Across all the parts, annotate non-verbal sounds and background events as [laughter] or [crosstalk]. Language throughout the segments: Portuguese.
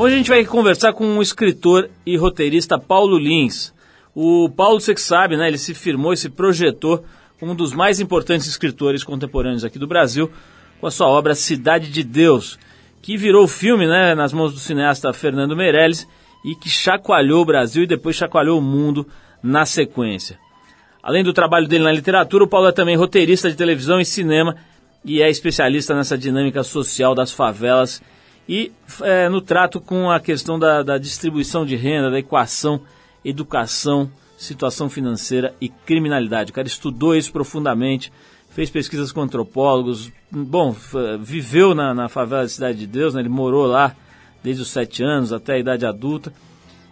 Hoje a gente vai conversar com o escritor e roteirista Paulo Lins. O Paulo, você que sabe, né, ele se firmou e se projetou como um dos mais importantes escritores contemporâneos aqui do Brasil, com a sua obra Cidade de Deus, que virou filme né, nas mãos do cineasta Fernando Meirelles e que chacoalhou o Brasil e depois chacoalhou o mundo na sequência. Além do trabalho dele na literatura, o Paulo é também roteirista de televisão e cinema e é especialista nessa dinâmica social das favelas e é, no trato com a questão da, da distribuição de renda, da equação educação, situação financeira e criminalidade. O cara estudou isso profundamente, fez pesquisas com antropólogos, bom, viveu na, na favela da Cidade de Deus, né? ele morou lá desde os sete anos até a idade adulta.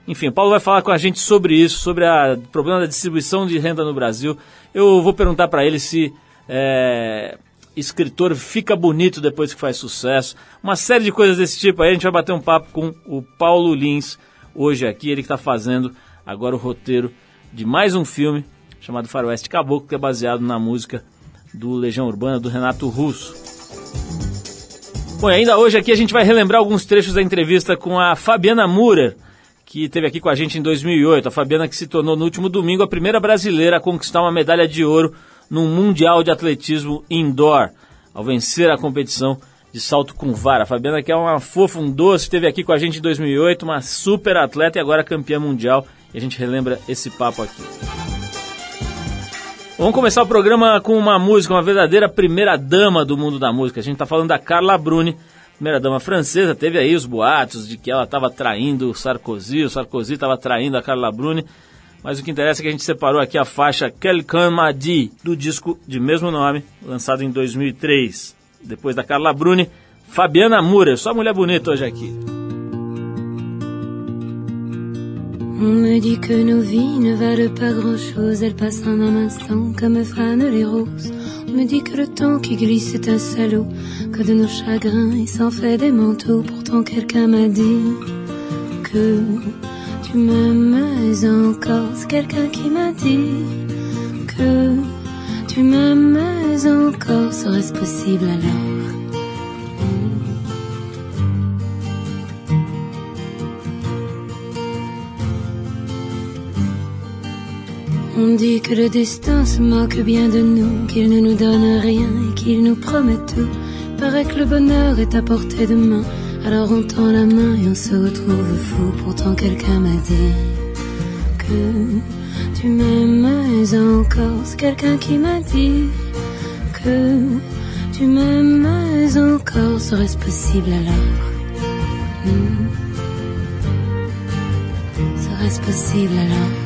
Enfim, Paulo vai falar com a gente sobre isso, sobre o problema da distribuição de renda no Brasil. Eu vou perguntar para ele se é, escritor fica bonito depois que faz sucesso. Uma série de coisas desse tipo aí. A gente vai bater um papo com o Paulo Lins hoje aqui. Ele está fazendo agora o roteiro de mais um filme chamado Faroeste Caboclo, que é baseado na música do Legião Urbana do Renato Russo. Bom, ainda hoje aqui a gente vai relembrar alguns trechos da entrevista com a Fabiana Murer, que esteve aqui com a gente em 2008. A Fabiana que se tornou no último domingo a primeira brasileira a conquistar uma medalha de ouro no Mundial de Atletismo Indoor, ao vencer a competição de salto com vara. A Fabiana que é uma fofa, um doce, esteve aqui com a gente em 2008, uma super atleta e agora campeã mundial. E a gente relembra esse papo aqui. Vamos começar o programa com uma música, uma verdadeira primeira dama do mundo da música. A gente está falando da Carla Bruni, primeira dama francesa. Teve aí os boatos de que ela estava traindo o Sarkozy, o Sarkozy estava traindo a Carla Bruni. Mas o que interessa é que a gente separou aqui a faixa Quelqu'un m'a dit, do disco de mesmo nome, lançado em 2003. Depois da Carla Bruni, Fabiana Moura, só mulher bonita hoje aqui. On me dit que nos vies ne valent pas grand-chose, elles passent en un instant comme fanent les roses. On me dit que le temps qui glisse est un salaud, que de nos chagrins il s'en fait des manteaux. Pourtant quelqu'un m'a dit que tu m'aimes encore. C'est quelqu'un qui m'a dit que tu m'aimes encore. Serait-ce possible alors? On dit que le destin se moque bien de nous, qu'il ne nous donne rien et qu'il nous promet tout. Paraît que le bonheur est à portée de main alors on tend la main et on se retrouve fou. Pourtant quelqu'un m'a dit que tu m'aimes encore. C'est quelqu'un qui m'a dit que tu m'aimes encore. Serait-ce possible alors? Hmm. Serait-ce possible alors?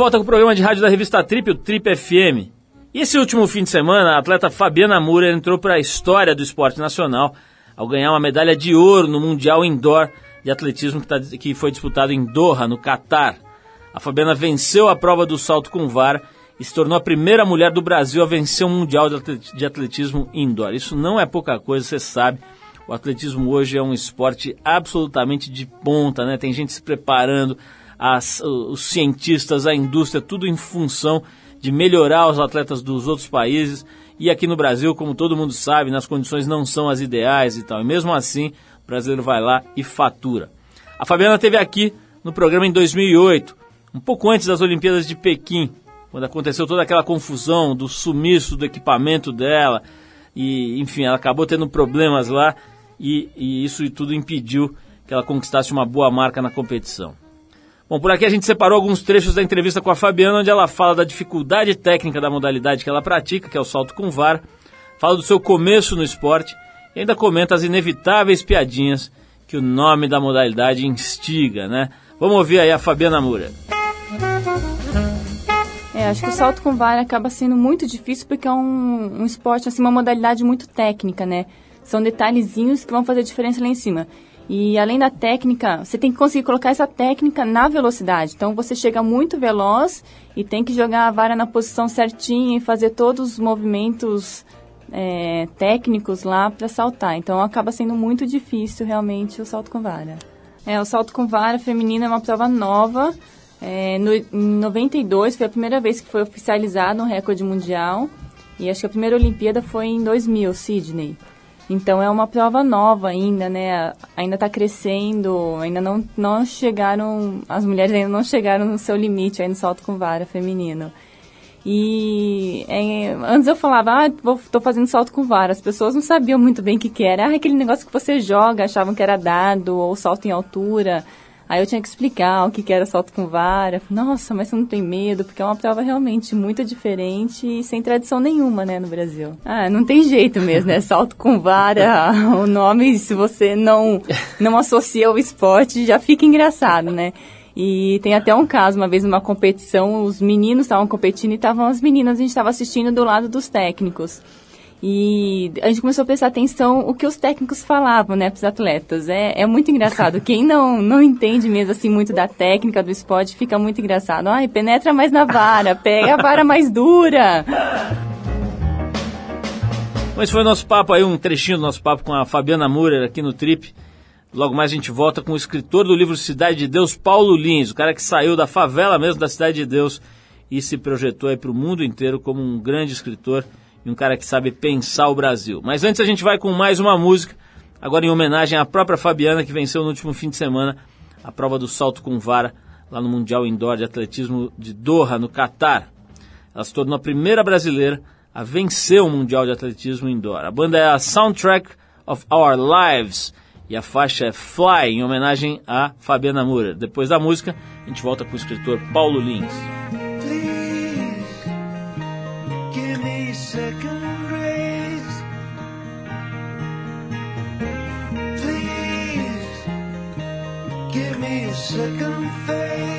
Volta com o programa de rádio da revista Trip, o Trip FM. E esse último fim de semana, a atleta Fabiana Moura entrou para a história do esporte nacional ao ganhar uma medalha de ouro no Mundial Indoor de atletismo que, tá, que foi disputado em Doha, no Catar. A Fabiana venceu a prova do salto com vara e se tornou a primeira mulher do Brasil a vencer um mundial de atletismo indoor. Isso não é pouca coisa, você sabe. O atletismo hoje é um esporte absolutamente de ponta, né? Tem gente se preparando, as, os cientistas, a indústria, tudo em função de melhorar os atletas dos outros países. E aqui no Brasil, como todo mundo sabe, nas condições não são as ideais e tal. E mesmo assim, o brasileiro vai lá e fatura. A Fabiana teve aqui no programa em 2008, um pouco antes das Olimpíadas de Pequim quando aconteceu toda aquela confusão do sumiço do equipamento dela, e enfim, ela acabou tendo problemas lá e, e isso tudo impediu que ela conquistasse uma boa marca na competição. Bom, por aqui a gente separou alguns trechos da entrevista com a Fabiana, onde ela fala da dificuldade técnica da modalidade que ela pratica, que é o salto com VAR, fala do seu começo no esporte e ainda comenta as inevitáveis piadinhas que o nome da modalidade instiga, né? Vamos ouvir aí a Fabiana Moura. É, acho que o salto com vara acaba sendo muito difícil porque é um, um esporte, assim, uma modalidade muito técnica, né? São detalhezinhos que vão fazer diferença lá em cima. E além da técnica, você tem que conseguir colocar essa técnica na velocidade. Então você chega muito veloz e tem que jogar a vara na posição certinha e fazer todos os movimentos é, técnicos lá para saltar. Então acaba sendo muito difícil realmente o salto com vara. É, o salto com vara feminino é uma prova nova. É, no, em 92 foi a primeira vez que foi oficializado um recorde mundial. E acho que a primeira Olimpíada foi em 2000, Sydney. Então é uma prova nova ainda, né? Ainda está crescendo, ainda não, não chegaram, as mulheres ainda não chegaram no seu limite aí no salto com vara feminino. E é, antes eu falava, ah, tô fazendo salto com vara. As pessoas não sabiam muito bem o que, que era. Ah, aquele negócio que você joga, achavam que era dado, ou salto em altura. Aí eu tinha que explicar o que, que era salto com vara. Nossa, mas você não tem medo, porque é uma prova realmente muito diferente e sem tradição nenhuma, né, no Brasil. Ah, não tem jeito mesmo, né? [laughs] Salto com vara, o nome, se você não, não associa o esporte, já fica engraçado, né? E tem até um caso, uma vez numa competição, os meninos estavam competindo e estavam as meninas, a gente estava assistindo do lado dos técnicos. E a gente começou a prestar atenção o que os técnicos falavam, né, para os atletas. É, é muito engraçado. [laughs] Quem não, não entende mesmo assim muito da técnica do esporte fica muito engraçado. Ai, penetra mais na vara, pega a vara mais dura. Mas foi o nosso papo aí, um trechinho do nosso papo com a Fabiana Murer aqui no Trip. Logo mais a gente volta com o escritor do livro Cidade de Deus, Paulo Lins, o cara que saiu da favela mesmo da Cidade de Deus e se projetou aí para o mundo inteiro como um grande escritor e um cara que sabe pensar o Brasil. Mas antes a gente vai com mais uma música, agora em homenagem à própria Fabiana, que venceu no último fim de semana a prova do salto com vara lá no Mundial Indoor de Atletismo de Doha, no Catar. Ela se tornou a primeira brasileira a vencer o Mundial de Atletismo Indoor. A banda é a Soundtrack of Our Lives e a faixa é Fly, em homenagem a Fabiana Moura. Depois da música, a gente volta com o escritor Paulo Lins. Give me a second face.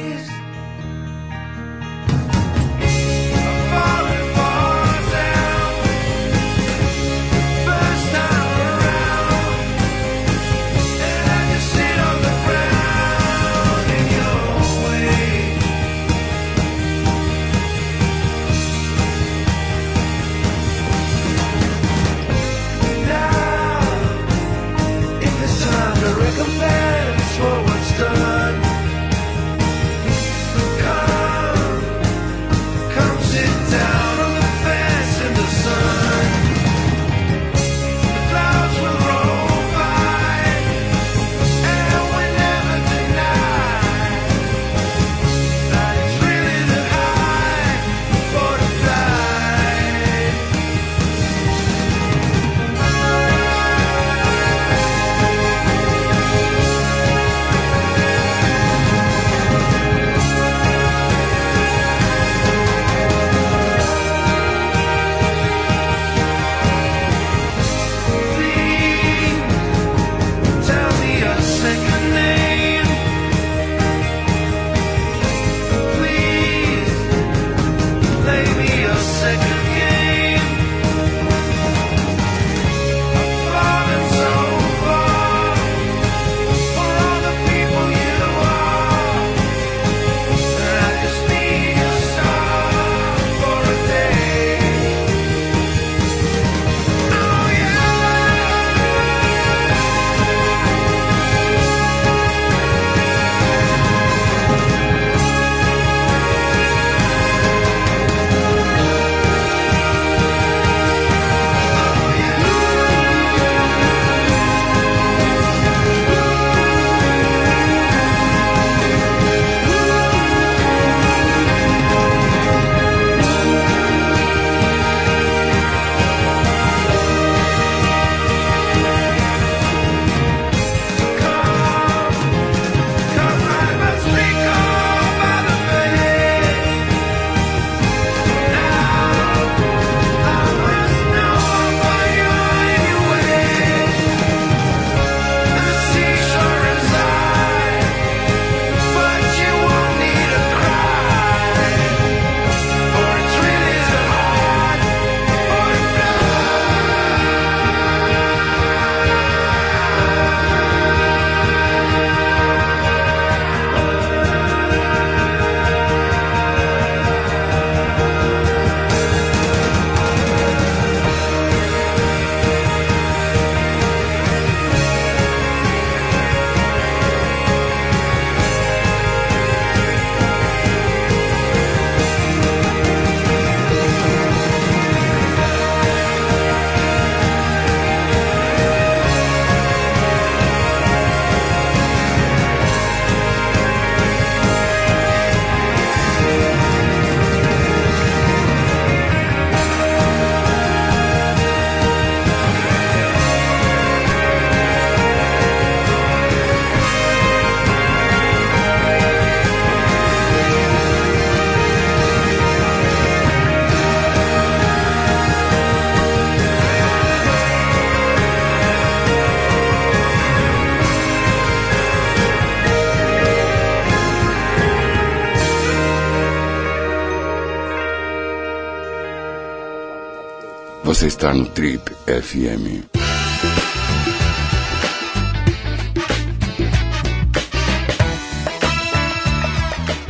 Você está no Trip FM.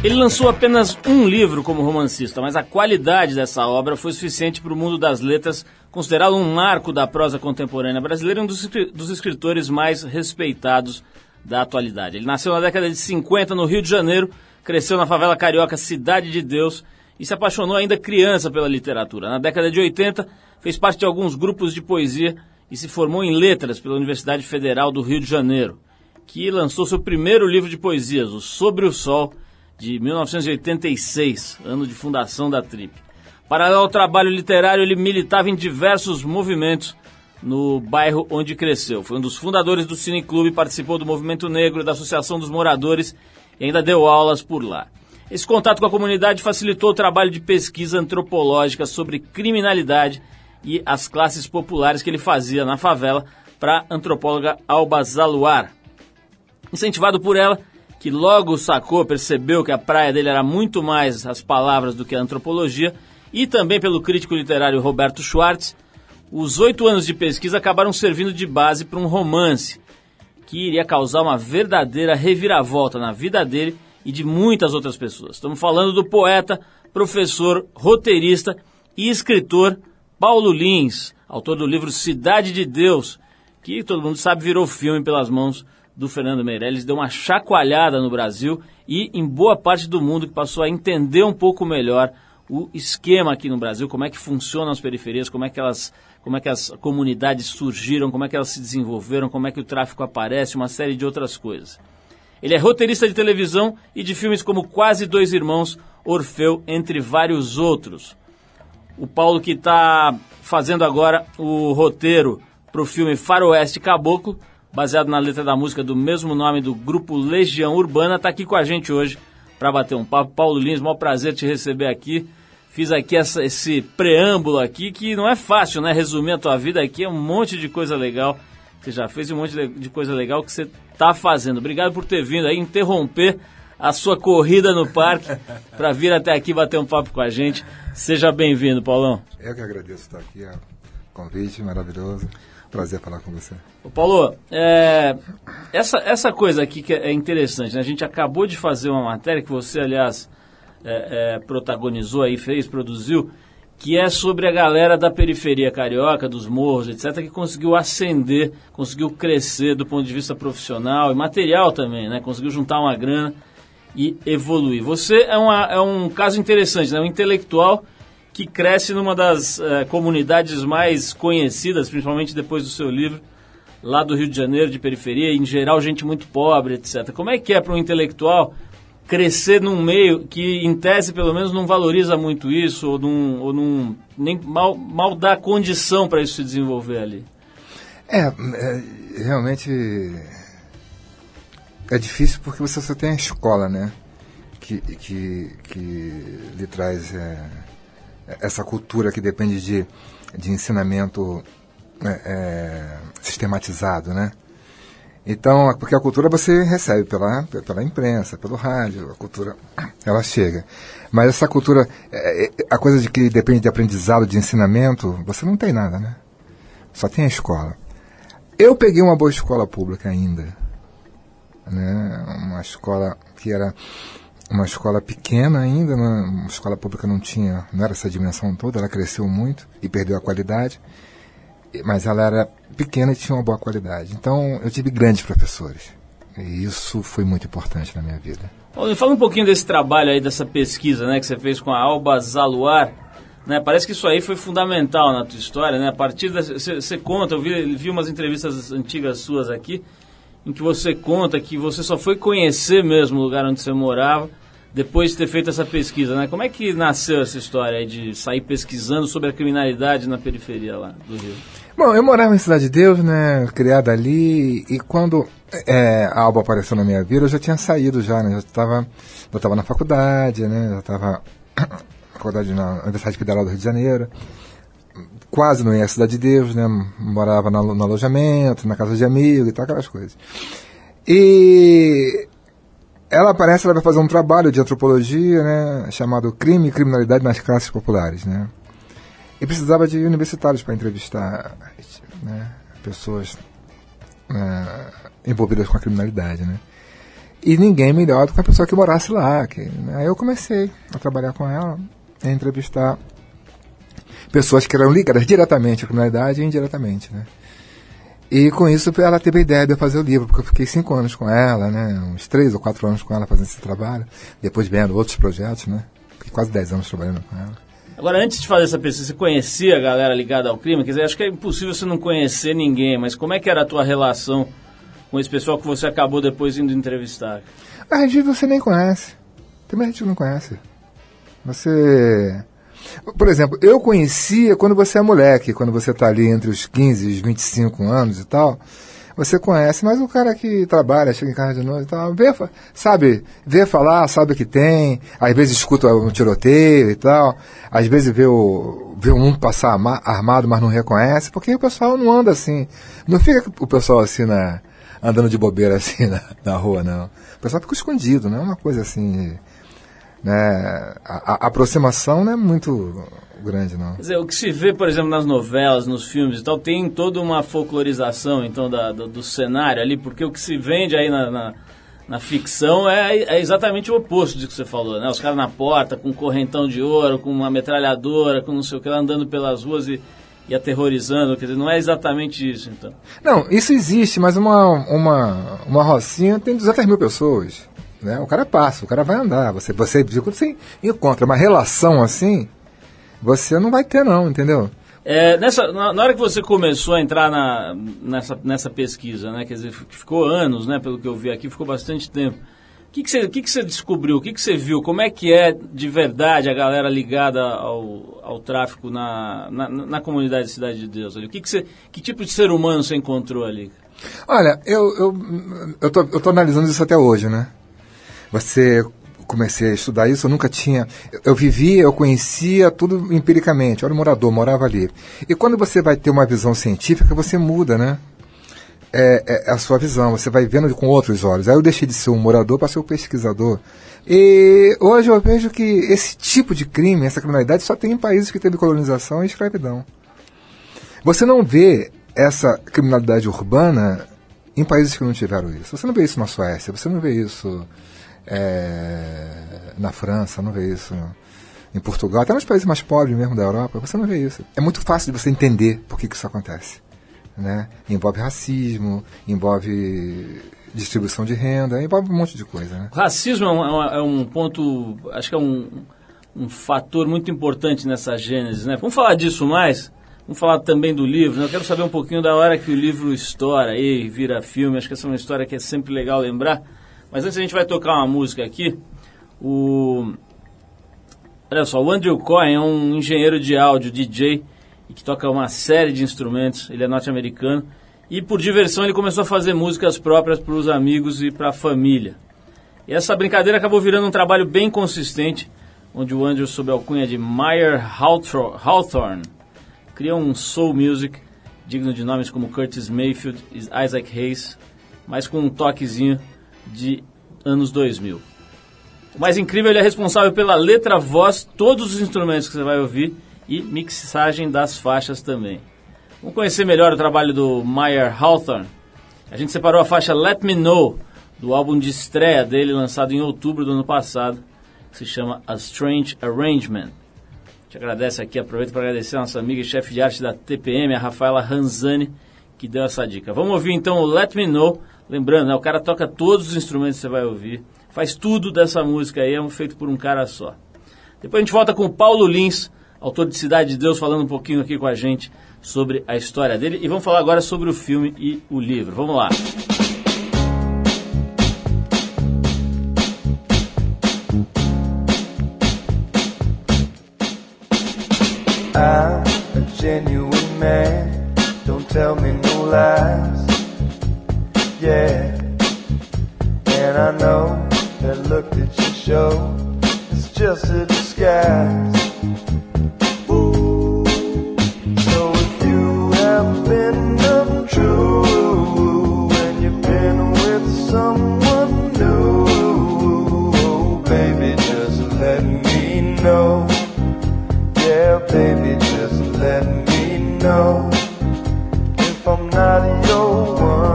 Ele lançou apenas um livro como romancista, mas a qualidade dessa obra foi suficiente para o mundo das letras considerá-lo um marco da prosa contemporânea brasileira e um dos escritores mais respeitados da atualidade. Ele nasceu na década de 50 no Rio de Janeiro, cresceu na favela carioca Cidade de Deus e se apaixonou ainda criança pela literatura. Na década de 80, fez parte de alguns grupos de poesia e se formou em letras pela Universidade Federal do Rio de Janeiro, que lançou seu primeiro livro de poesias, o Sobre o Sol, de 1986, ano de fundação da Trip. Paralelo ao trabalho literário, ele militava em diversos movimentos no bairro onde cresceu. Foi um dos fundadores do Cine Clube, participou do Movimento Negro, da Associação dos Moradores e ainda deu aulas por lá. Esse contato com a comunidade facilitou o trabalho de pesquisa antropológica sobre criminalidade e as classes populares que ele fazia na favela para a antropóloga Alba Zaluar. Incentivado por ela, que logo sacou, percebeu que a praia dele era muito mais as palavras do que a antropologia, e também pelo crítico literário Roberto Schwartz, os oito anos de pesquisa acabaram servindo de base para um romance que iria causar uma verdadeira reviravolta na vida dele e de muitas outras pessoas. Estamos falando do poeta, professor, roteirista e escritor Paulo Lins, autor do livro Cidade de Deus, que todo mundo sabe virou filme pelas mãos do Fernando Meirelles, deu uma chacoalhada no Brasil e em boa parte do mundo que passou a entender um pouco melhor o esquema aqui no Brasil, como é que funcionam as periferias, como é que elas, como é que as comunidades surgiram, como é que elas se desenvolveram, como é que o tráfico aparece, uma série de outras coisas. Ele é roteirista de televisão e de filmes como Quase Dois Irmãos, Orfeu, entre vários outros. O Paulo que está fazendo agora o roteiro para o filme Faroeste Caboclo, baseado na letra da música do mesmo nome do grupo Legião Urbana, está aqui com a gente hoje para bater um papo. Paulo Lins, maior prazer te receber aqui. Fiz aqui essa, esse preâmbulo aqui, que não é fácil, né? Resumir a tua vida aqui, é um monte de coisa legal. Você já fez um monte de coisa legal que você está fazendo. Obrigado por ter vindo aí interromper a sua corrida no parque para vir até aqui bater um papo com a gente. Seja bem-vindo, Paulão. Eu que agradeço estar aqui, é um convite maravilhoso. Prazer falar com você. Ô Paulo, é, essa, essa coisa aqui que é interessante, né? A gente acabou de fazer uma matéria que você, aliás, é, é, protagonizou aí, fez, produziu, que é sobre a galera da periferia carioca, dos morros, etc., que conseguiu ascender, conseguiu crescer do ponto de vista profissional e material também, né? Conseguiu juntar uma grana e evoluir. Você é, uma, é um caso interessante, né? Um intelectual que cresce numa das uh, comunidades mais conhecidas, principalmente depois do seu livro, lá do Rio de Janeiro, de periferia, em geral gente muito pobre, etc. Como é que é para um intelectual crescer num meio que, em tese, pelo menos, não valoriza muito isso, ou não, ou não nem mal, mal dá condição para isso se desenvolver ali? É, é, realmente é difícil porque você só tem a escola, né? Que, que, que lhe traz é, essa cultura que depende de, de ensinamento é, é, sistematizado, né? Então, porque a cultura você recebe pela, pela imprensa, pelo rádio, a cultura, ela chega. Mas essa cultura, é, é, a coisa de que depende de aprendizado, de ensinamento, você não tem nada, né? Só tem a escola. Eu peguei uma boa escola pública ainda, né? Uma escola que era uma escola pequena ainda, né? uma escola pública não tinha, não era essa dimensão toda, ela cresceu muito e perdeu a qualidade, mas ela era pequena e tinha uma boa qualidade. Então eu tive grandes professores e isso foi muito importante na minha vida. Paulo, fala um pouquinho desse trabalho aí, dessa pesquisa né, que você fez com a Alba Zaluar. Né, parece que isso aí foi fundamental na tua história, né? A partir da você conta, eu vi, vi umas entrevistas antigas suas aqui, em que você conta que você só foi conhecer mesmo o lugar onde você morava depois de ter feito essa pesquisa, né? Como é que nasceu essa história de sair pesquisando sobre a criminalidade na periferia lá do Rio? Bom, eu morava em Cidade de Deus, né? Criada ali, e quando é, a Alba apareceu na minha vida, eu já tinha saído já, né? Já estava tava na faculdade, né? Já estava na [coughs] faculdade na Universidade Federal do Rio de Janeiro. Quase não ia à Cidade de Deus, né? Morava no, alojamento, na casa de amigo e tal, aquelas coisas. E ela aparece, ela vai fazer um trabalho de antropologia, né, chamado Crime e Criminalidade nas Classes Populares, né? e precisava de universitários para entrevistar né, pessoas né, envolvidas com a criminalidade, né? E ninguém melhor do que a pessoa que morasse lá. Que, né? Aí eu comecei a trabalhar com ela, a entrevistar pessoas que eram ligadas diretamente à criminalidade e indiretamente, né? E com isso ela teve a ideia de eu fazer o livro, porque eu fiquei cinco anos com ela, né? Uns três ou quatro anos com ela fazendo esse trabalho. Depois vendo outros projetos, né? Fiquei quase dez anos trabalhando com ela. Agora, antes de fazer essa pesquisa, você conhecia a galera ligada ao crime? Quer dizer, acho que é impossível você não conhecer ninguém, mas como é que era a tua relação com esse pessoal que você acabou depois indo entrevistar? A gente você nem conhece. Também a gente não conhece. Você por exemplo, eu conhecia quando você é moleque, quando você está ali entre os 15 e os 25 anos e tal. Você conhece, mas o cara que trabalha, chega em casa de noite e tal, vê, sabe, vê falar, sabe que tem, às vezes escuta um tiroteio e tal, às vezes vê, o, vê um passar armado, mas não reconhece, porque o pessoal não anda assim. Não fica o pessoal assim na, andando de bobeira assim na, na rua, não. O pessoal fica escondido, não é uma coisa assim né, a, a, aproximação não é muito grande, não. Quer dizer, o que se vê, por exemplo, nas novelas, nos filmes e tal, tem toda uma folclorização, então, da, do, do cenário ali, porque o que se vende aí na, na, na ficção é, é, exatamente o oposto do que você falou, né? Os caras na porta, com um correntão de ouro, com uma metralhadora, com não sei o que, andando pelas ruas e, e aterrorizando, quer dizer, não é exatamente isso, então. Não, isso existe, mas uma, uma, uma rocinha tem 200 mil pessoas. Né? O cara passa, o cara vai andar. Você, você, quando você encontra uma relação assim, você não vai ter não, entendeu? É, nessa, na, na, hora que você começou a entrar na, nessa, nessa pesquisa, né, quer dizer, ficou anos, né, pelo que eu vi aqui, ficou bastante tempo. O que, que, você, que, que você descobriu? O que, que você viu? Como é que é de verdade a galera ligada ao, ao tráfico na, na, na comunidade Cidade de Deus? Ali? O que, que, você, que tipo de ser humano você encontrou ali? Olha, eu, eu, eu, tô, eu tô analisando isso até hoje, né? Você comecei a estudar isso, eu nunca tinha. Eu vivia, eu conhecia tudo empiricamente. Eu era morador, morava ali. E quando você vai ter uma visão científica, você muda, né? É, é, a sua visão, você vai vendo com outros olhos. Aí eu deixei de ser um morador para ser um pesquisador. E hoje eu vejo que esse tipo de crime, essa criminalidade, só tem em países que teve colonização e escravidão. Você não vê essa criminalidade urbana em países que não tiveram isso. Você não vê isso na Suécia, você não vê isso é, na França, não vê isso em Portugal, até nos países mais pobres mesmo da Europa, você não vê isso. É muito fácil de você entender por que, que isso acontece. Né? Envolve racismo, envolve distribuição de renda, envolve um monte de coisa. Né? Racismo é um, é um ponto, acho que é um, um fator muito importante nessa gênese. Né? Vamos falar disso mais? Vamos falar também do livro. Né? Eu quero saber um pouquinho da hora que o livro estoura e vira filme. Acho que essa é uma história que é sempre legal lembrar. Mas antes a gente vai tocar uma música aqui. O... Olha só, o Andrew Cohen é um engenheiro de áudio, DJ, que toca uma série de instrumentos. Ele é norte-americano. E por diversão ele começou a fazer músicas próprias para os amigos e para a família. E essa brincadeira acabou virando um trabalho bem consistente, onde o Andrew, sob a alcunha de Meyer Hawthorne, cria um soul music digno de nomes como Curtis Mayfield e Isaac Hayes, mas com um toquezinho de anos 2000. O mais incrível, ele é responsável pela letra, voz, todos os instrumentos que você vai ouvir e mixagem das faixas também. Vamos conhecer melhor o trabalho do Meyer Hawthorne. A gente separou a faixa Let Me Know, do álbum de estreia dele, lançado em outubro do ano passado, que se chama A Strange Arrangement. Te agradece aqui, aproveito para agradecer a nossa amiga e chefe de arte da TPM, a Rafaela Ranzani, que deu essa dica. Vamos ouvir então o Let Me Know, Lembrando, né, o cara toca todos os instrumentos que você vai ouvir, faz tudo dessa música aí, é um feito por um cara só. Depois a gente volta com o Paulo Lins, autor de Cidade de Deus, falando um pouquinho aqui com a gente sobre a história dele. E vamos falar agora sobre o filme e o livro. Vamos lá. I'm a genuine man, don't tell me no lies. yeah. And I know that look that you show is just a disguise. So if you have been untrue and you've been with someone new, oh, baby, just let me know. Yeah, baby, just let me know if I'm not your one.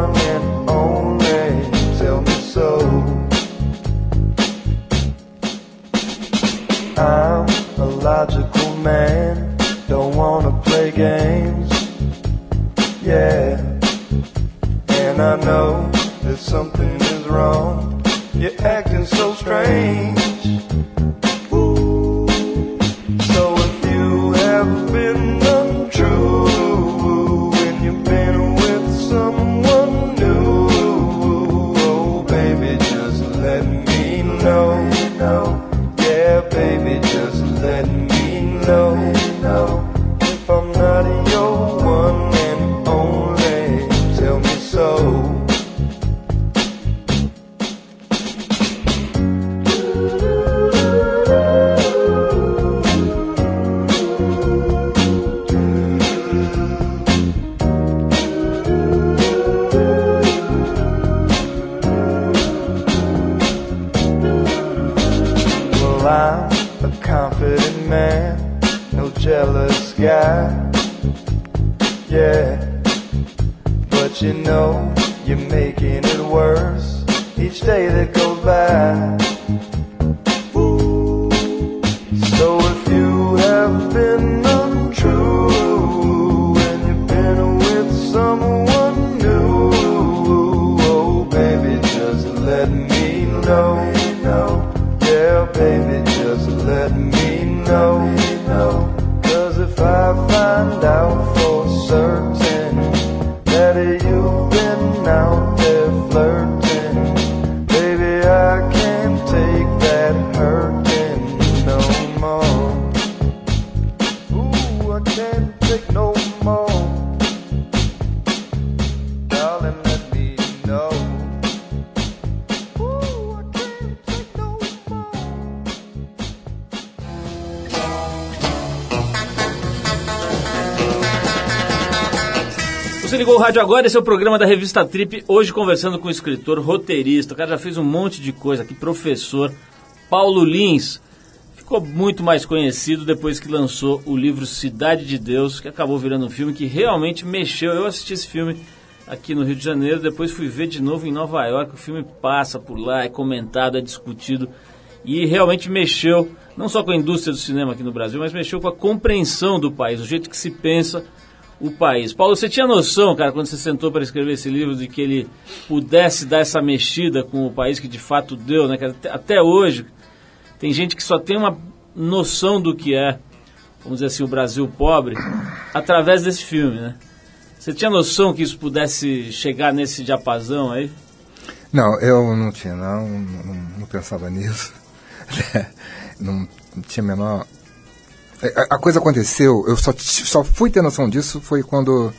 man, don't wanna play games. Yeah, and I know that something is wrong. You're acting so strange. 한다. Agora, esse é o programa da revista Trip, hoje conversando com o escritor, roteirista, o cara já fez um monte de coisa aqui, professor Paulo Lins. Ficou muito mais conhecido depois que lançou o livro Cidade de Deus, que acabou virando um filme que realmente mexeu. Eu assisti esse filme aqui no Rio de Janeiro, depois fui ver de novo em Nova York. O filme passa por lá, é comentado, é discutido e realmente mexeu não só com a indústria do cinema aqui no Brasil, mas mexeu com a compreensão do país, o jeito que se pensa o país. Paulo, você tinha noção, cara, quando você sentou para escrever esse livro, de que ele pudesse dar essa mexida com o país que de fato deu, né? Até- hoje, tem gente que só tem uma noção do que é, vamos dizer assim, o Brasil pobre, através desse filme, né? Você tinha noção que isso pudesse chegar nesse diapasão aí? Não, eu não tinha, não, não, não pensava nisso. [laughs] não tinha a menor. A, a coisa aconteceu, eu só, só fui ter noção disso foi quando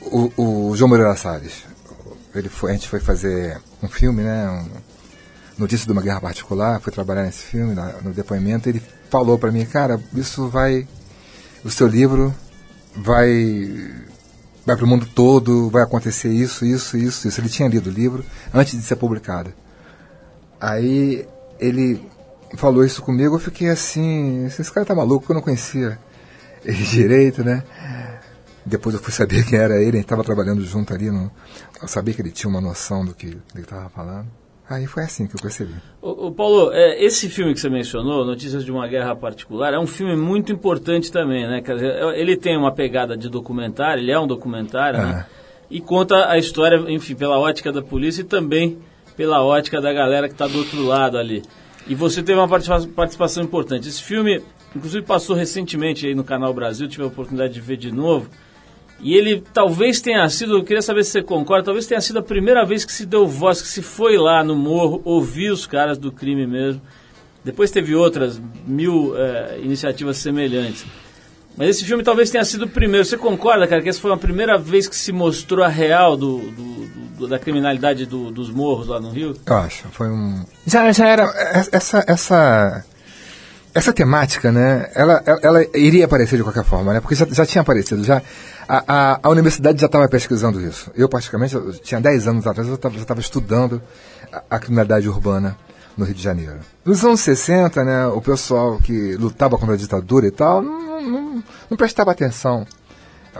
o, o João Moreira Salles, ele foi, a gente foi fazer um filme, né? Um, Notícia de uma Guerra Particular, foi trabalhar nesse filme, no depoimento, ele falou para mim, cara, isso vai. O seu livro vai vai para o mundo todo, vai acontecer isso, isso, isso, isso. Ele tinha lido o livro antes de ser publicado. Aí ele falou isso comigo, eu fiquei assim, esse cara tá maluco, eu não conhecia ele [laughs] direito, né? Depois eu fui saber quem era ele, a gente estava trabalhando junto ali, no, eu sabia que ele tinha uma noção do que ele estava falando. Aí foi assim que eu percebi. Ô, ô, Paulo, é, esse filme que você mencionou, Notícias de uma Guerra Particular, é um filme muito importante também, né? Quer dizer, é- ele tem uma pegada de documentário, ele é um documentário, né? E conta a história, enfim, pela ótica da polícia e também pela ótica da galera que está do outro lado ali. E você teve uma participa- participação importante. Esse filme, inclusive, passou recentemente aí no Canal Brasil, tive a oportunidade de ver de novo. E ele talvez tenha sido, eu queria saber se você concorda, talvez tenha sido a primeira vez que se deu voz, que se foi lá no morro, ouvir os caras do crime mesmo. Depois teve outras mil eh, iniciativas semelhantes. Mas esse filme talvez tenha sido o primeiro. Você concorda, cara, que essa foi a primeira vez que se mostrou a real do, do- do- da criminalidade do- dos morros lá no Rio? Eu acho, foi um. Já, já era. Essa, essa, essa temática, né? Ela, ela, ela iria aparecer de qualquer forma, né? Porque já, já tinha aparecido. Já, a, a, a universidade já estava pesquisando isso. Eu, praticamente, eu tinha 10 anos atrás, eu tava, já estava estudando a, a criminalidade urbana no Rio de Janeiro. Nos anos 60, né, o pessoal que lutava contra a ditadura e tal, não, não, não prestava atenção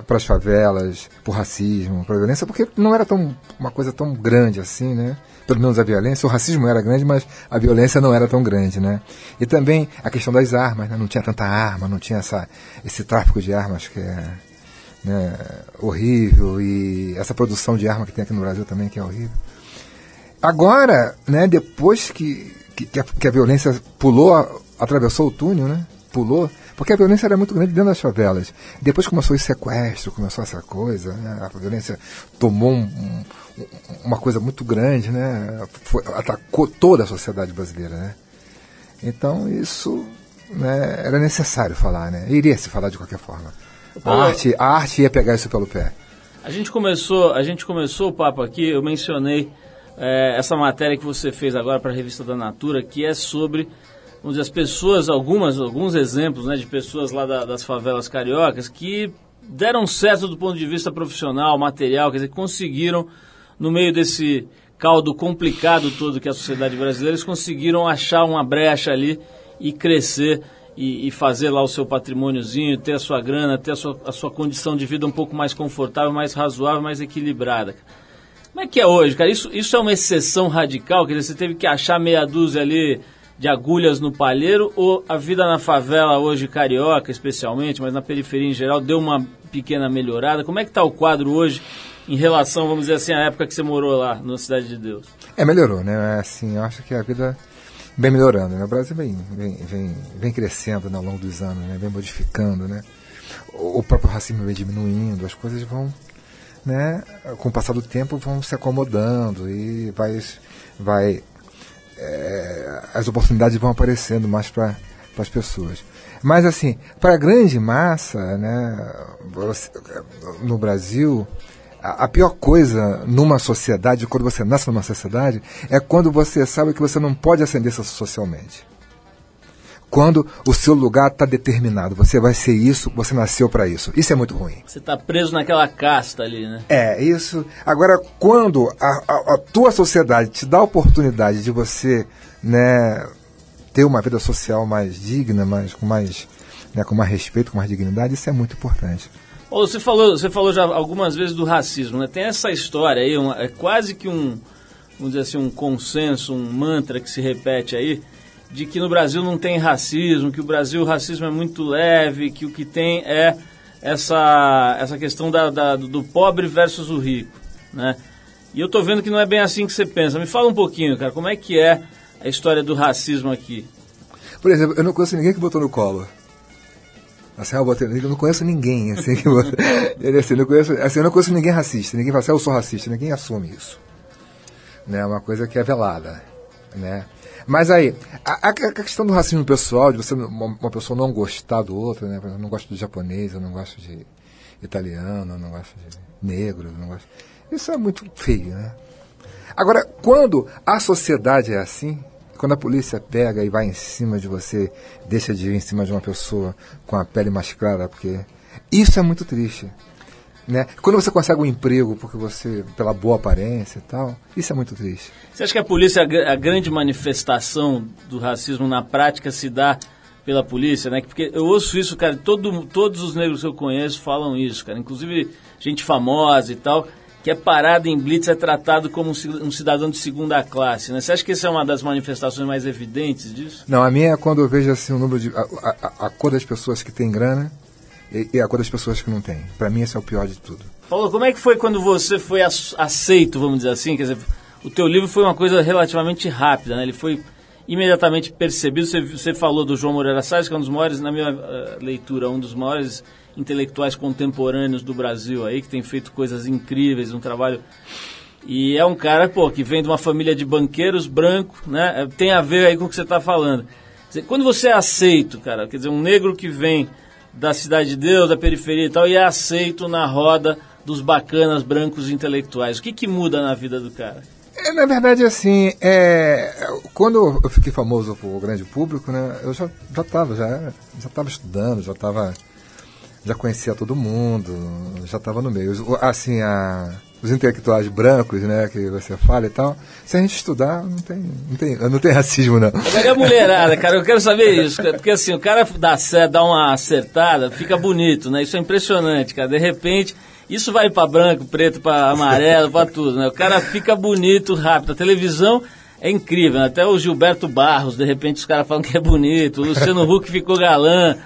para as favelas, por racismo, por violência, porque não era tão uma coisa tão grande assim, né? Pelo menos a violência, o racismo era grande, mas a violência não era tão grande, né? E também a questão das armas, né? não tinha tanta arma, não tinha essa, esse tráfico de armas que é né, horrível e essa produção de arma que tem aqui no Brasil também que é horrível. Agora, né, depois que, que, que a, violência pulou, atravessou o túnel, né? Pulou, porque a violência era muito grande dentro das favelas. Depois começou esse sequestro, começou essa coisa, né? A violência tomou um- um- uma coisa muito grande, né? Foi- atacou toda a sociedade brasileira, né? Então isso né, era necessário falar, né? Iria se falar de qualquer forma. A arte, a arte ia pegar isso pelo pé. A gente começou, a gente começou o papo aqui, eu mencionei eh, essa matéria que você fez agora para a revista da Natura, que é sobre vamos dizer, as pessoas, algumas, alguns exemplos né, de pessoas lá da- das favelas cariocas que deram certo do ponto de vista profissional, material, quer dizer, conseguiram, no meio desse caldo complicado todo que é a sociedade brasileira, eles conseguiram achar uma brecha ali e crescer e, e fazer lá o seu patrimôniozinho, ter a sua grana, ter a sua, a sua condição de vida um pouco mais confortável, mais razoável, mais equilibrada. Como é que é hoje, cara? Isso, isso é uma exceção radical? Quer dizer, você teve que achar meia dúzia ali de agulhas no palheiro ou a vida na favela hoje, carioca especialmente, mas na periferia em geral, deu uma pequena melhorada? Como é que está o quadro hoje em relação, vamos dizer assim, à época que você morou lá, na Cidade de Deus? É, melhorou, né? É, Assim, eu acho que a vida vem melhorando, né? O Brasil vem, vem, vem, vem crescendo né, ao longo dos anos, né? Vem modificando, né? O próprio racismo vem diminuindo, as coisas vão, né? Com o passar do tempo vão se acomodando e vai, vai é, as oportunidades vão aparecendo mais para as pessoas. Mas assim, para a grande massa, né, no Brasil, a, a pior coisa numa sociedade, quando você nasce numa sociedade, é quando você sabe que você não pode ascender socialmente. Quando o seu lugar está determinado, você vai ser isso, você nasceu para isso. Isso é muito ruim. Você está preso naquela casta ali, né? É, isso. Agora, quando a, a- a tua sociedade te dá a oportunidade de você, né, ter uma vida social mais digna, mais, com mais, né, com mais respeito, com mais dignidade, isso é muito importante. Ô, Você falou, você falou já algumas vezes do racismo, né? Tem essa história aí, uma- é quase que um, vamos dizer assim, um consenso, um mantra que se repete aí, de que no Brasil não tem racismo, que o Brasil o racismo é muito leve, que o que tem é essa, essa questão da, da- do- pobre versus o rico, né? E eu tô vendo que não é bem assim que você pensa. Me fala um pouquinho, cara, como é que é a história do racismo aqui? Por exemplo, eu não conheço ninguém que botou no colo. Assim, eu, botei, eu não conheço ninguém, assim, que botou- [laughs] assim, eu não conheço, assim, eu não conheço ninguém racista. Ninguém fala assim, ah, eu sou racista, ninguém assume isso. Né, é uma coisa que é velada, né? Mas aí, a, a- questão do racismo pessoal, de você, uma, pessoa não gostar do outro, né? Eu não gosto de japonês, eu não gosto de italiano, eu não gosto de negro, eu não gosto... Isso é muito feio, né? Agora, quando a sociedade é assim, quando a polícia pega e vai em cima de você, deixa de ir em cima de uma pessoa com a pele mais clara, porque isso é muito triste. Né? Quando você consegue um emprego porque você pela boa aparência e tal, isso é muito triste. Você acha que a polícia, a gr- a grande manifestação do racismo na prática se dá pela polícia, né? Porque eu ouço isso, cara, todo, todos os negros que eu conheço falam isso, cara. Inclusive gente famosa e tal, que é parado em blitz, é tratado como um ci- cidadão de segunda classe, né? Você acha que essa é uma das manifestações mais evidentes disso? Não, a minha é quando eu vejo assim o número de a, a- a- a cor das pessoas que têm grana e, e a cor pessoas que não têm. Para mim esse é o pior de tudo. Paulo, como é que foi quando você foi ace- aceito, vamos dizer assim? Quer dizer, o teu livro foi uma coisa relativamente rápida, né? Ele foi imediatamente percebido. Você, você falou do João Moreira Salles, que é um dos maiores, na minha eh, leitura, um dos maiores intelectuais contemporâneos do Brasil aí, que tem feito coisas incríveis, um trabalho... E é um cara, pô, que vem de uma família de banqueiros branco, né? Eh, Tem a ver aí com o que você está falando. Quer dizer, Quando você é aceito, cara, quer dizer, um negro que vem da Cidade de Deus, da periferia e tal, e é aceito na roda dos bacanas brancos intelectuais. O que, que muda na vida do cara? É, na verdade, assim, é, quando eu fiquei famoso para o grande público, né, eu já já estava já, já tava estudando, já estava já conhecia todo mundo, já estava no meio. Assim, a, os intelectuais brancos, né, que você fala e tal, se a gente estudar, não tem, não tem, não tem racismo, não. É a mulherada, cara, eu quero saber isso, porque assim, o cara dá, dá uma acertada, fica bonito, né? Isso é impressionante, cara. De repente, isso vai pra branco, preto, pra amarelo, pra tudo, né? O cara fica bonito rápido. A televisão é incrível, né? até o Gilberto Barros, de repente os caras falam que é bonito, o Luciano Huck ficou galã.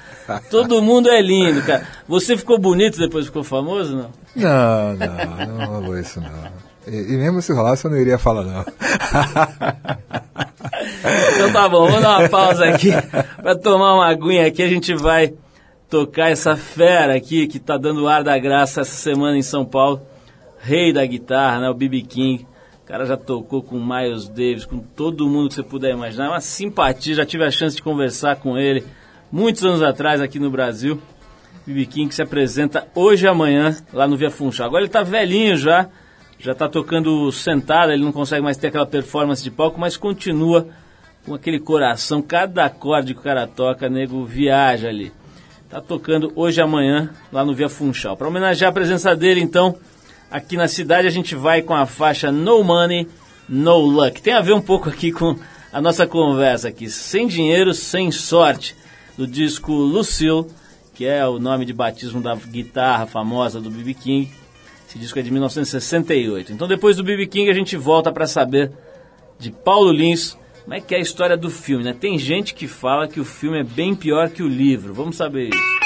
Todo mundo é lindo, cara. Você ficou bonito depois ficou famoso, não? Não, não, não rolou isso, não. E, e mesmo se rolasse, eu não iria falar, não. Então tá bom, vamos dar uma pausa aqui para tomar uma aguinha aqui. A gente vai tocar essa fera aqui que tá dando ar da graça essa semana em São Paulo. Rei da guitarra, né? O B.B. King. Cara já tocou com Miles Davis, com todo mundo que você puder imaginar. Uma simpatia, já tive a chance de conversar com ele muitos anos atrás aqui no Brasil. B.B. King que se apresenta hoje e amanhã lá no Via Funchal. Agora ele tá velhinho já, já tá tocando sentado, ele não consegue mais ter aquela performance de palco, mas continua com aquele coração, cada acorde que o cara toca, nego viaja ali. Tá tocando hoje e amanhã lá no Via Funchal. Para homenagear a presença dele, então, aqui na cidade a gente vai com a faixa No Money, No Luck. Tem a ver um pouco aqui com a nossa conversa aqui. Sem dinheiro, sem sorte, do disco Lucille, que é o nome de batismo da guitarra famosa do B.B. King. Esse disco é de 1968. Então depois do B.B. King a gente volta para saber de Paulo Lins, como é que é a história do filme, né? Tem gente que fala que o filme é bem pior que o livro. Vamos saber isso.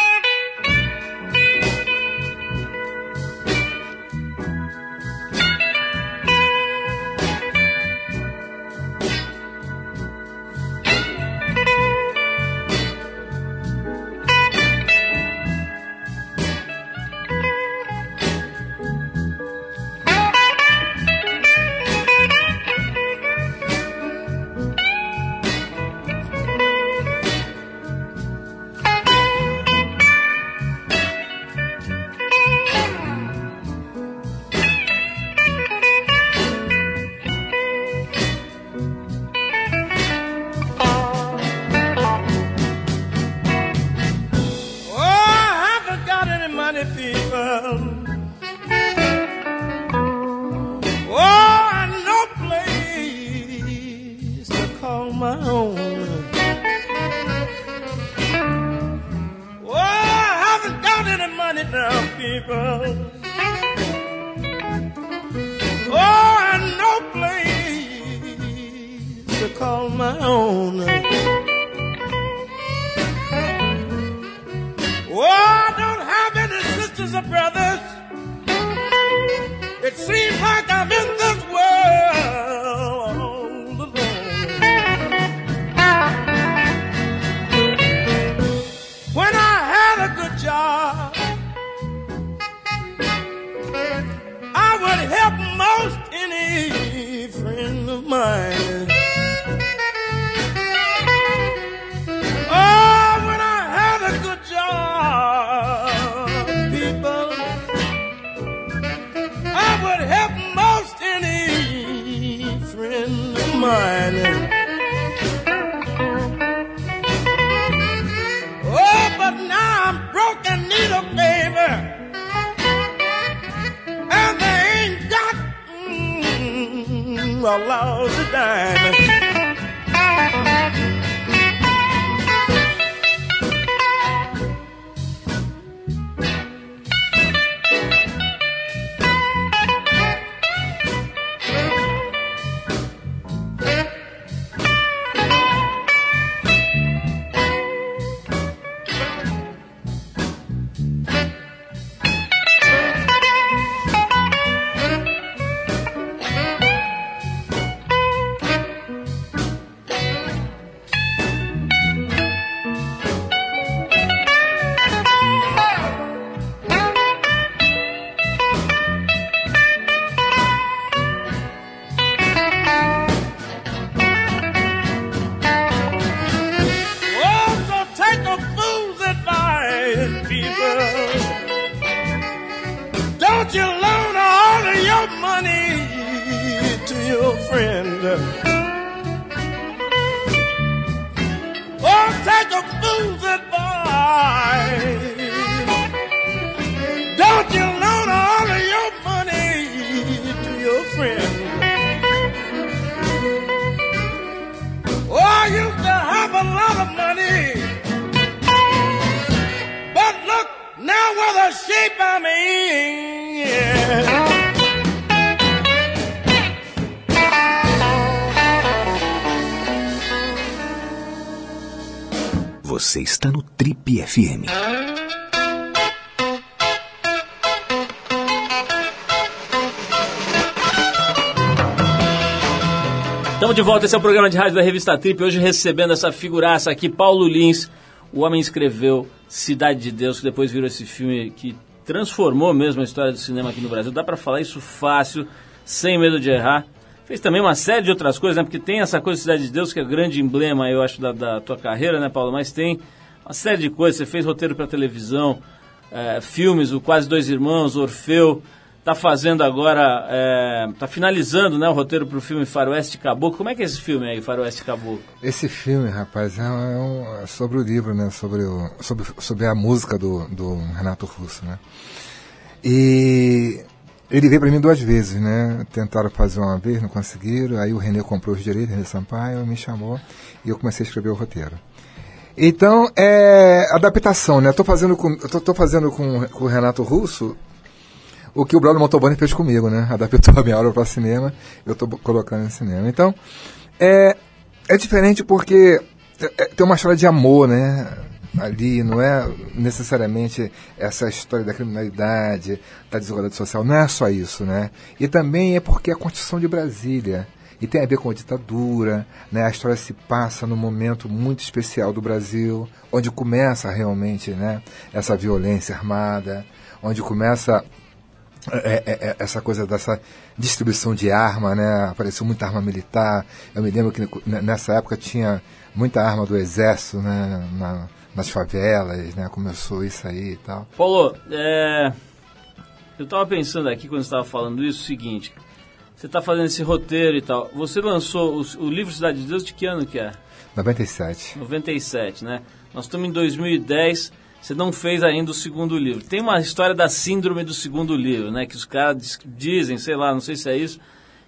Volta, esse é o programa de rádio da revista Trip. Hoje recebendo essa figuraça aqui, Paulo Lins. O homem escreveu Cidade de Deus, que depois virou esse filme que transformou mesmo a história do cinema aqui no Brasil. Dá pra falar isso fácil, sem medo de errar. Fez também uma série de outras coisas, né? Porque tem essa coisa Cidade de Deus, que é o grande emblema, eu acho, da, da tua carreira, né, Paulo? Mas tem uma série de coisas. Você fez roteiro para televisão, é, filmes, o Quase Dois Irmãos, Orfeu. Tá fazendo agora, é, tá finalizando, né, o roteiro para o filme Faroeste Caboclo. Como é que é esse filme aí, Faroeste Caboclo? Esse filme, rapaz, é, um, é sobre o livro, né? Sobre, o, sobre, sobre a música do, do Renato Russo, né? E ele veio para mim duas vezes, né? Tentaram fazer uma vez, não conseguiram. Aí o René comprou os direitos, René Sampaio, me chamou e eu comecei a escrever o roteiro. Então, é adaptação, né? Estou fazendo com, tô, tô fazendo com, com o Renato Russo o que o Bruno Montobani fez comigo, né? Adaptou a minha obra para cinema, eu estou colocando em cinema. Então, é, é diferente porque é, é, tem uma história de amor, né? Ali não é necessariamente essa história da criminalidade, da desigualdade social, não é só isso, né? E também é porque a Constituição de Brasília e tem a ver com a ditadura, né? A história se passa num momento muito especial do Brasil, onde começa realmente, né? Essa violência armada, onde começa é, é, é, essa coisa dessa distribuição de arma, né? Apareceu muita arma militar. Eu me lembro que nessa época tinha muita arma do exército, né? Na, nas favelas, né? Começou isso aí e tal. Paulo, é... eu estava pensando aqui quando estava falando isso, o seguinte. Você está fazendo esse roteiro e tal. Você lançou o, o, livro Cidade de Deus de que ano que é? 97. 97, né? Nós estamos em 2010 você não fez ainda o segundo livro. Tem uma história da síndrome do segundo livro, né? Que os caras dizem, sei lá, não sei se é isso,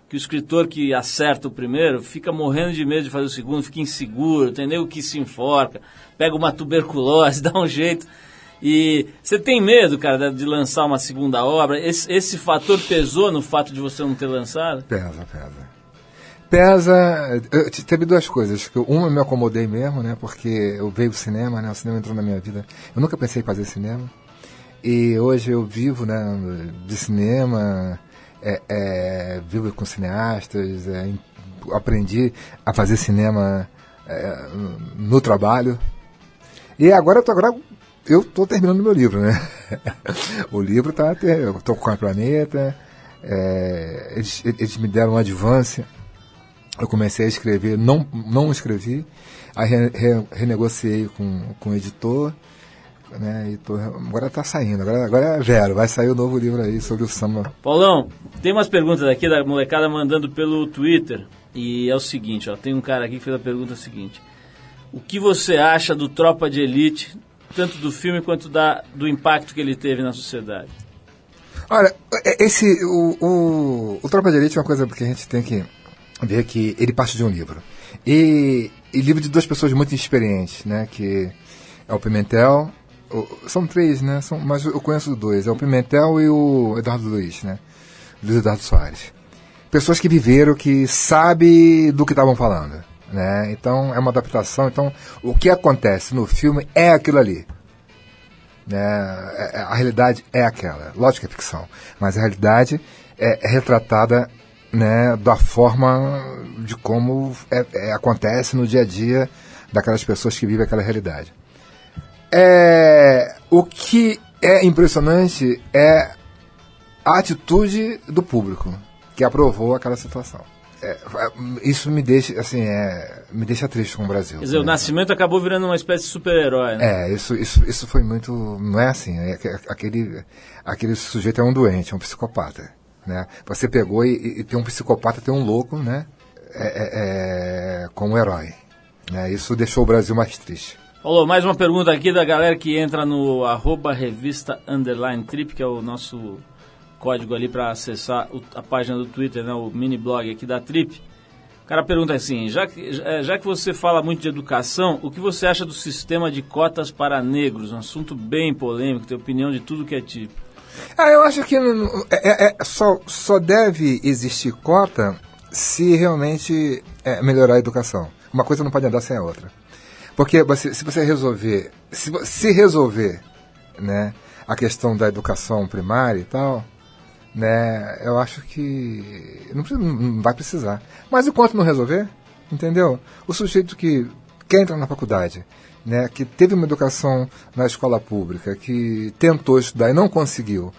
que o escritor que acerta o primeiro fica morrendo de medo de fazer o segundo, fica inseguro, tem que se enforca, pega uma tuberculose, [laughs] dá um jeito. E você tem medo, cara, de lançar uma segunda obra? Esse, esse fator pesou no fato de você não ter lançado? Pesa, pesa pesa. Eu, teve duas coisas. Uma eu me acomodei mesmo, né? Porque eu veio do cinema, né? O cinema entrou na minha vida. Eu nunca pensei em fazer cinema. E hoje eu vivo, né? De cinema, é, é, vivo com cineastas, é, aprendi a fazer cinema é, no trabalho. E agora eu tô agora eu estou terminando meu livro, né? [laughs] o livro está eu estou com a planeta. É, eles, eles me deram um advance eu comecei a escrever, não, não escrevi, aí re, re, renegociei com, com o editor, né, e tô, agora está saindo, agora, agora é zero, vai sair o um novo livro aí sobre o samba. Paulão, tem umas perguntas aqui da molecada mandando pelo Twitter, e é o seguinte, ó, tem um cara aqui que fez a pergunta seguinte, o que você acha do Tropa de Elite, tanto do filme quanto da, do impacto que ele teve na sociedade? Olha, é, esse, o, o, o Tropa de Elite é uma coisa que a gente tem que ver que ele parte de um livro. E, e livro de duas pessoas muito experientes, né? Que é o Pimentel. O, são três, né? São, mas eu conheço dois. É o Pimentel e o Eduardo Luiz, né? Luiz Eduardo Soares. Pessoas que viveram, que sabem do que estavam falando. Né? Então é uma adaptação. Então o que acontece no filme é aquilo ali. Né? É, é, a realidade é aquela. Lógico que é ficção, mas a realidade é, é retratada né, da forma de como é, é, acontece no dia a dia daquelas pessoas que vivem aquela realidade. É, o que é impressionante é a atitude do público que aprovou aquela situação. É, isso me deixa assim é, me deixa triste com o Brasil. Quer dizer, né? o Nascimento acabou virando uma espécie de super-herói. Né? É, isso, isso, isso foi muito. Não é assim. É, aquele, aquele sujeito é um doente, é um psicopata. Né? Você pegou e, e tem um psicopata, tem um louco, né? É, é, é, como herói. Né? Isso deixou o Brasil mais triste. Olá, mais uma pergunta aqui da galera que entra no arroba revista underline trip, que é o nosso código ali para acessar o, a página do Twitter, né, o mini blog aqui da Trip. O cara pergunta assim, já que, é, já que você fala muito de educação, o que você acha do sistema de cotas para negros? Um assunto bem polêmico, tem opinião de tudo que é tipo. Ah, eu acho que é, é, é, só, só deve existir cota se realmente é, melhorar a educação. Uma coisa não pode andar sem a outra. Porque você, se você resolver, se, se resolver né, a questão da educação primária e tal, né? Eu acho que não, precisa- não vai precisar. Mas enquanto não resolver, entendeu? O sujeito que quer entrar na faculdade, né? Que teve uma educação na escola pública, que tentou estudar e não conseguiu,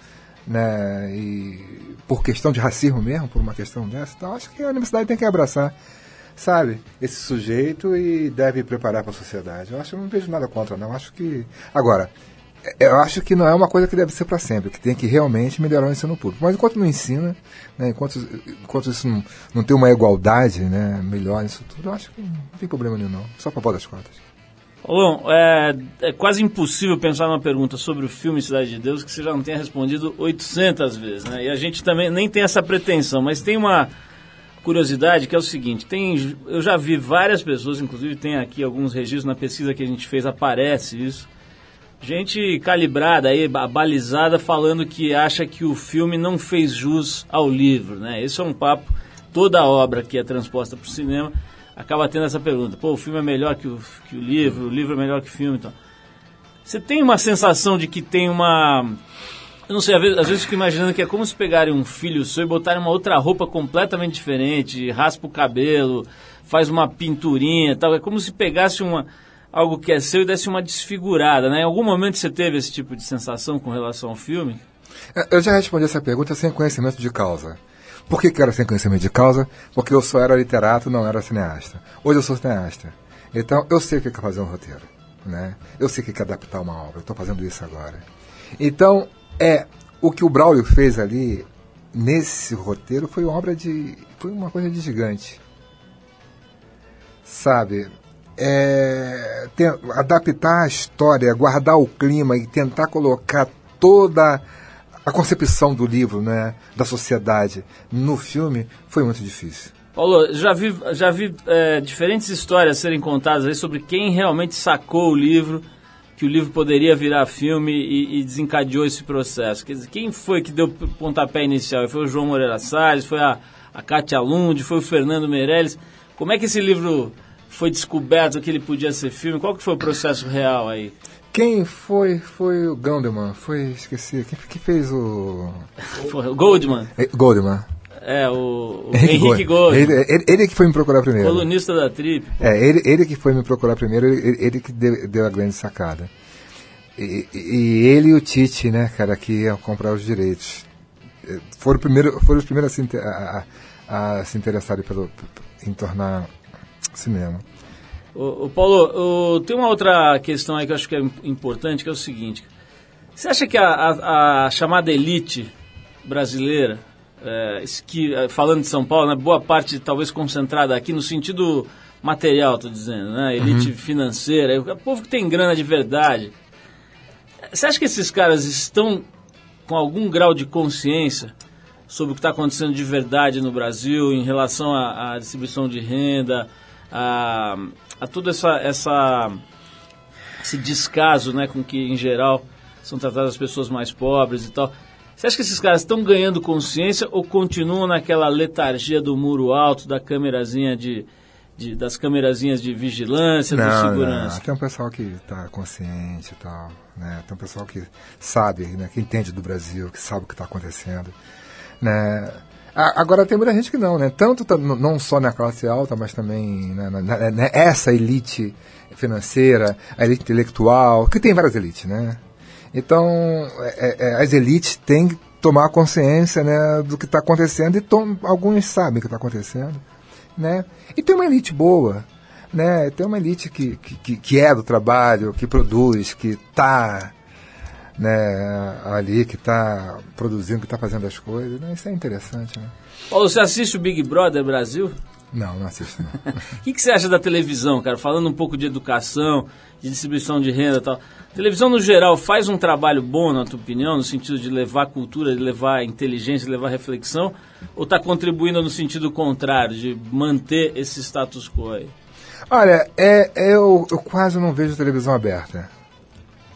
né? E por questão de racismo mesmo, por uma questão dessa, então acho que a universidade tem que abraçar, sabe, esse sujeito e deve preparar para a sociedade. Eu acho que não vejo nada contra, não. Eu acho que agora eu acho que não é uma coisa que deve ser para sempre, que tem que realmente melhorar o ensino público. Mas enquanto não ensina, né, enquanto, enquanto isso não, não tem uma igualdade né, melhor nisso tudo, eu acho que não tem problema nenhum, não. Só para pôr das contas. Paulão, é, é quase impossível pensar numa pergunta sobre o filme Cidade de Deus que você já não tenha respondido 800 vezes, né? E a gente também nem tem essa pretensão, mas tem uma curiosidade que é o seguinte, tem, eu já vi várias pessoas, inclusive tem aqui alguns registros na pesquisa que a gente fez, aparece isso, gente calibrada aí, ba- balizada, falando que acha que o filme não fez jus ao livro, né? Esse é um papo, toda obra que é transposta para o cinema acaba tendo essa pergunta, pô, o filme é melhor que o, que o livro, o livro é melhor que o filme, então... Você tem uma sensação de que tem uma... Eu não sei, às vezes, às vezes fico imaginando que é como se pegarem um filho seu e botarem uma outra roupa completamente diferente, raspa o cabelo, faz uma pinturinha tal. É como se pegasse uma, algo que é seu e desse uma desfigurada, né? Em algum momento você teve esse tipo de sensação com relação ao filme? É, Eu já respondi essa pergunta sem conhecimento de causa. Por que, que era sem conhecimento de causa? Porque eu só era literato, não era cineasta. Hoje eu sou cineasta. Então eu sei o que é fazer um roteiro. Né? Eu sei o que é adaptar uma obra. Eu estou fazendo isso agora. Então, é o que o Braulio fez ali nesse roteiro foi uma obra de. foi uma coisa de gigante. Sabe? É, adaptar a história, guardar o clima e tentar colocar toda a concepção do livro, né, da sociedade no filme foi muito difícil. Paulo, já vi, já vi é, diferentes histórias serem contadas aí sobre quem realmente sacou o livro, que o livro poderia virar filme e, e desencadeou esse processo. Quer dizer, quem foi que deu o pontapé inicial? Foi o João Moreira Salles, foi a, a Kátia Lund, foi o Fernando Meirelles. Como é que esse livro foi descoberto que ele podia ser filme? Qual que foi o processo real aí? Quem foi foi o Gondelman, foi esqueci, quem que fez o o Goldman, Eh, Goldman. é, o, o Henrique Goldman, Ele, ele, ele que foi me procurar primeiro. colunista da Trip. É, ele, ele que foi me procurar primeiro, ele, ele que deu, deu a grande sacada. E, e- ele e o Tite, né, cara, que iam comprar os direitos. Eh, Foram, primeiro, foram os primeiros a se, a, a- a se interessarem pelo, em tornar cinema. Ô, Paulo, tem uma outra questão aí que eu acho que é im- importante, que é o seguinte. Você acha que a, a- a chamada elite brasileira, é, que, é, falando de São Paulo, né, boa parte talvez concentrada aqui no sentido material, estou dizendo, né, elite financeira, o povo que tem grana de verdade, você acha que esses caras estão com algum grau de consciência sobre o que está acontecendo de verdade no Brasil em relação à, à distribuição de renda, a, a todo essa, essa, esse descaso né, com que, em geral, são tratadas as pessoas mais pobres e tal. Você acha que esses caras estão ganhando consciência ou continuam naquela letargia do muro alto, da câmerazinha de, de- das câmerazinhas de vigilância, de segurança? Tem um pessoal que está consciente e tal, né? Tem um pessoal que sabe, né? Que entende do Brasil, que sabe o que está acontecendo, né? Agora tem muita gente que não, né? Tanto não só na classe alta, mas também né, na- na- né, essa elite financeira, a elite intelectual, que tem várias elites, né? Então, é- é- as elites têm que tomar consciência né, do que está acontecendo e alguns sabem o que está acontecendo, né? E tem uma elite boa, né? Tem uma elite que, que- que é do trabalho, que produz, que está né, ali, que está produzindo, que está fazendo as coisas. Né? Isso é interessante, né? Paulo, você assiste o Big Brother Brasil? Não, não assisto. [laughs] O que, que você acha da televisão, cara? Falando um pouco de educação, de distribuição de renda e tal. A televisão, no geral, faz um trabalho bom, na tua opinião, no sentido de levar cultura, de levar inteligência, de levar reflexão? Ou está contribuindo no sentido contrário, de manter esse status quo aí? Olha, é, eu, eu quase não vejo televisão aberta.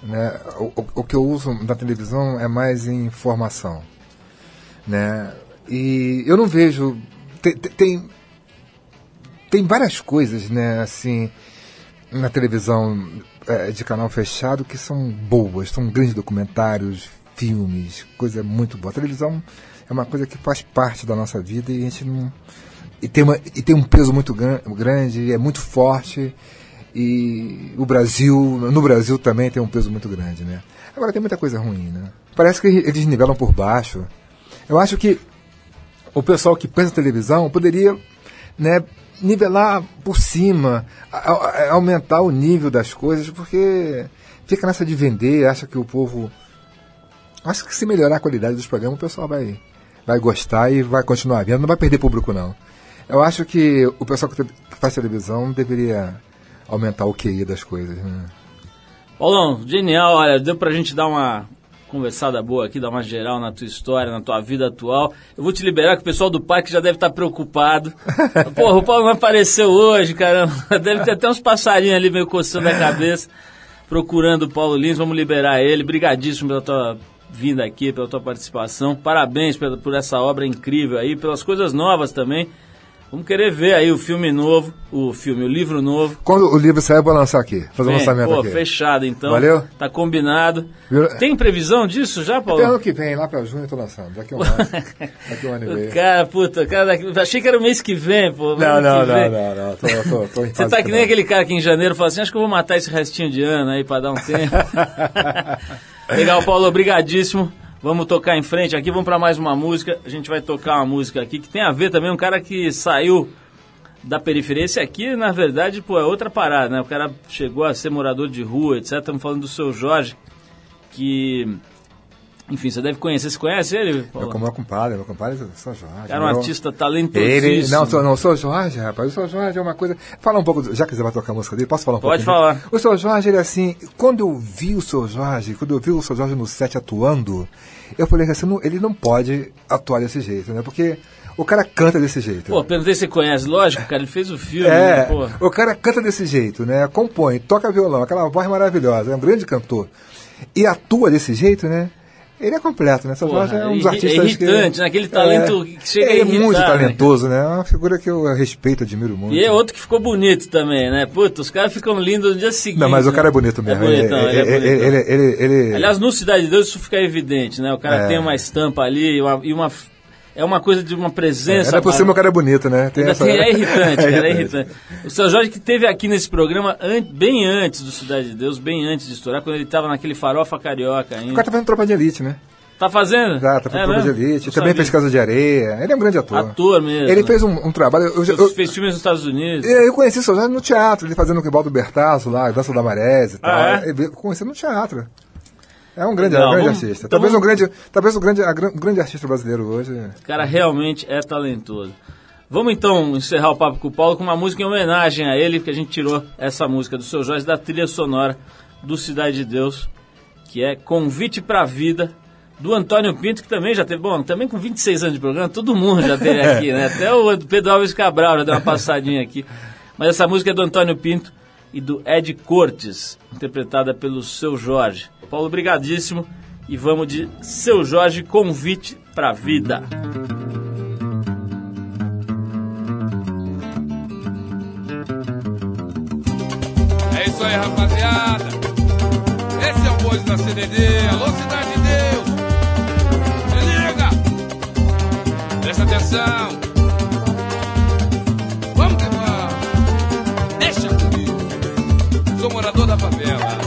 Né? O, o, que eu uso na televisão é mais informação. Né? E eu não vejo. Tem, tem- tem, tem várias coisas, né, assim, na televisão é, de canal fechado que são boas, são grandes documentários, filmes, coisa muito boa. A televisão é uma coisa que faz parte da nossa vida e a gente não. E tem, uma, e tem um peso muito gran- grande, é muito forte. E o Brasil, no Brasil também tem um peso muito grande, né? Agora tem muita coisa ruim, né? Parece que eles nivelam por baixo. Eu acho que o pessoal que pensa televisão poderia né, nivelar por cima, aumentar o nível das coisas, porque fica nessa de vender, acha que o povo. Acho que se melhorar a qualidade dos programas, o pessoal vai, vai gostar e vai continuar vendo, não vai perder público, não. Eu acho que o pessoal que faz televisão deveria aumentar o QI das coisas. Né? Paulão, genial, olha, deu pra gente dar uma conversada boa aqui, dar uma geral na tua história, na tua vida atual. Eu vou te liberar que o pessoal do parque já deve estar preocupado. [laughs] Porra, o Paulo não apareceu hoje, caramba. [laughs] Deve ter até uns passarinhos ali meio coçando a cabeça, procurando o Paulo Lins. Vamos liberar ele. Brigadíssimo pela tua vinda aqui, pela tua participação. Parabéns por essa obra incrível aí, pelas coisas novas também. Vamos querer ver aí o filme novo, o filme, o livro novo. Quando o livro sair, eu vou lançar aqui, fazer um Vem, lançamento pô, aqui. fechado então. Valeu? Tá combinado. Tem previsão disso já, Paulo? Até ano que vem, lá pra junho, eu tô lançando. Daqui a um ano. [laughs] Daqui a um ano e meio. Cara, puta, cara, achei que era o mês que vem, pô. Não, não, não, não, não. Tô, tô, tô [laughs] Você tá que nem aquele cara que em janeiro fala assim, acho que eu vou matar esse restinho de ano aí pra dar um tempo. [laughs] Legal, Paulo, obrigadíssimo. Vamos tocar em frente aqui, vamos pra mais uma música. A gente vai tocar uma música aqui que tem a ver também, um cara que saiu da periferia. Esse aqui, na verdade, pô, é outra parada, né? O cara chegou a ser morador de rua, etc. Estamos falando do seu Jorge, que... Enfim, você deve conhecer. Você conhece ele? Meu, Paulo? com- meu compadre, meu compadre é o São Jorge. Cara, um Meu- artista talentosíssimo. Ele, não, sou, não, o São Jorge, rapaz. O São Jorge é uma coisa. Fala um pouco, do- já que você vai tocar a música dele, posso falar um pouco? Pode falar. O São Jorge, ele é assim. Quando eu vi o São Jorge, quando eu vi o São Jorge no set atuando, eu falei assim: não, ele não pode atuar desse jeito, né? Porque o cara canta desse jeito. Pô, perguntei se você conhece. Lógico, cara, ele fez o filme, É, né, o cara canta desse jeito, né? Compõe, toca violão, aquela voz maravilhosa, é um grande cantor. E atua desse jeito, né? Ele é completo, né? Porra, é um dos é artistas irritante, que... né? Aquele talento que chega a Ele é muito né, talentoso, né? É uma figura que eu respeito, admiro muito. E é outro que ficou bonito também, né? Puta, os caras ficam lindos no dia seguinte. Não, mas o né? cara é bonito mesmo. É bonitão, ele, ele, é ele, bonitão. ele, ele, ele- Aliás, no Cidade de Deus isso fica evidente, né? O cara É. tem uma estampa ali e uma, e uma- É uma coisa de uma presença. Ainda por cima o cara é bonito, né? Tem essa- tem- [laughs] é irritante, cara, é irritante. irritante. O seu Jorge que teve aqui nesse programa an- bem antes do Cidade de Deus, bem antes de estourar, quando ele tava naquele farofa carioca O ainda. cara tá fazendo tropa de elite, né? Tá fazendo? Já, tá fazendo É tropa de elite. Também sabia. fez Casa de Areia. Ele é um grande ator. Ator mesmo. Ele fez um, um trabalho. Eu, eu, Fez filmes nos Estados Unidos. eu conheci o Jorge no teatro, ele fazendo o Ribaldo Bertazzo lá, Dança da Marés e tal. Ah, é? Eu conheci no teatro. É um grande, Não, um grande vamos- artista. Talvez, vamos- um grande, talvez o grande, a um grande artista brasileiro hoje. O cara realmente é talentoso. Vamos então encerrar o papo com o Paulo com uma música em homenagem a ele, porque a gente tirou essa música do seu Jorge da trilha sonora do Cidade de Deus, que é Convite pra Vida, do Antônio Pinto, que também já teve, bom, também com 26 anos de programa, todo mundo já teve aqui, né? [laughs] Até o Pedro Alves Cabral já deu uma passadinha aqui. Mas essa música é do Antônio Pinto e do Ed Cortes, interpretada pelo Seu Jorge. Paulo, brigadíssimo. E vamos de Seu Jorge, Convite pra Vida. É isso aí, rapaziada. Esse é o bonde da CDD. Alô, Cidade de Deus. Se liga. Presta atenção. Da favela.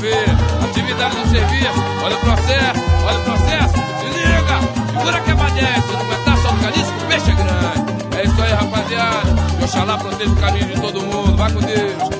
Atividade no serviço, olha o processo, olha o processo. Se liga, segura que é. Se não aguentar, só o peixe é grande. É isso aí, rapaziada. Oxalá proteja o caminho de todo mundo. Vai com Deus.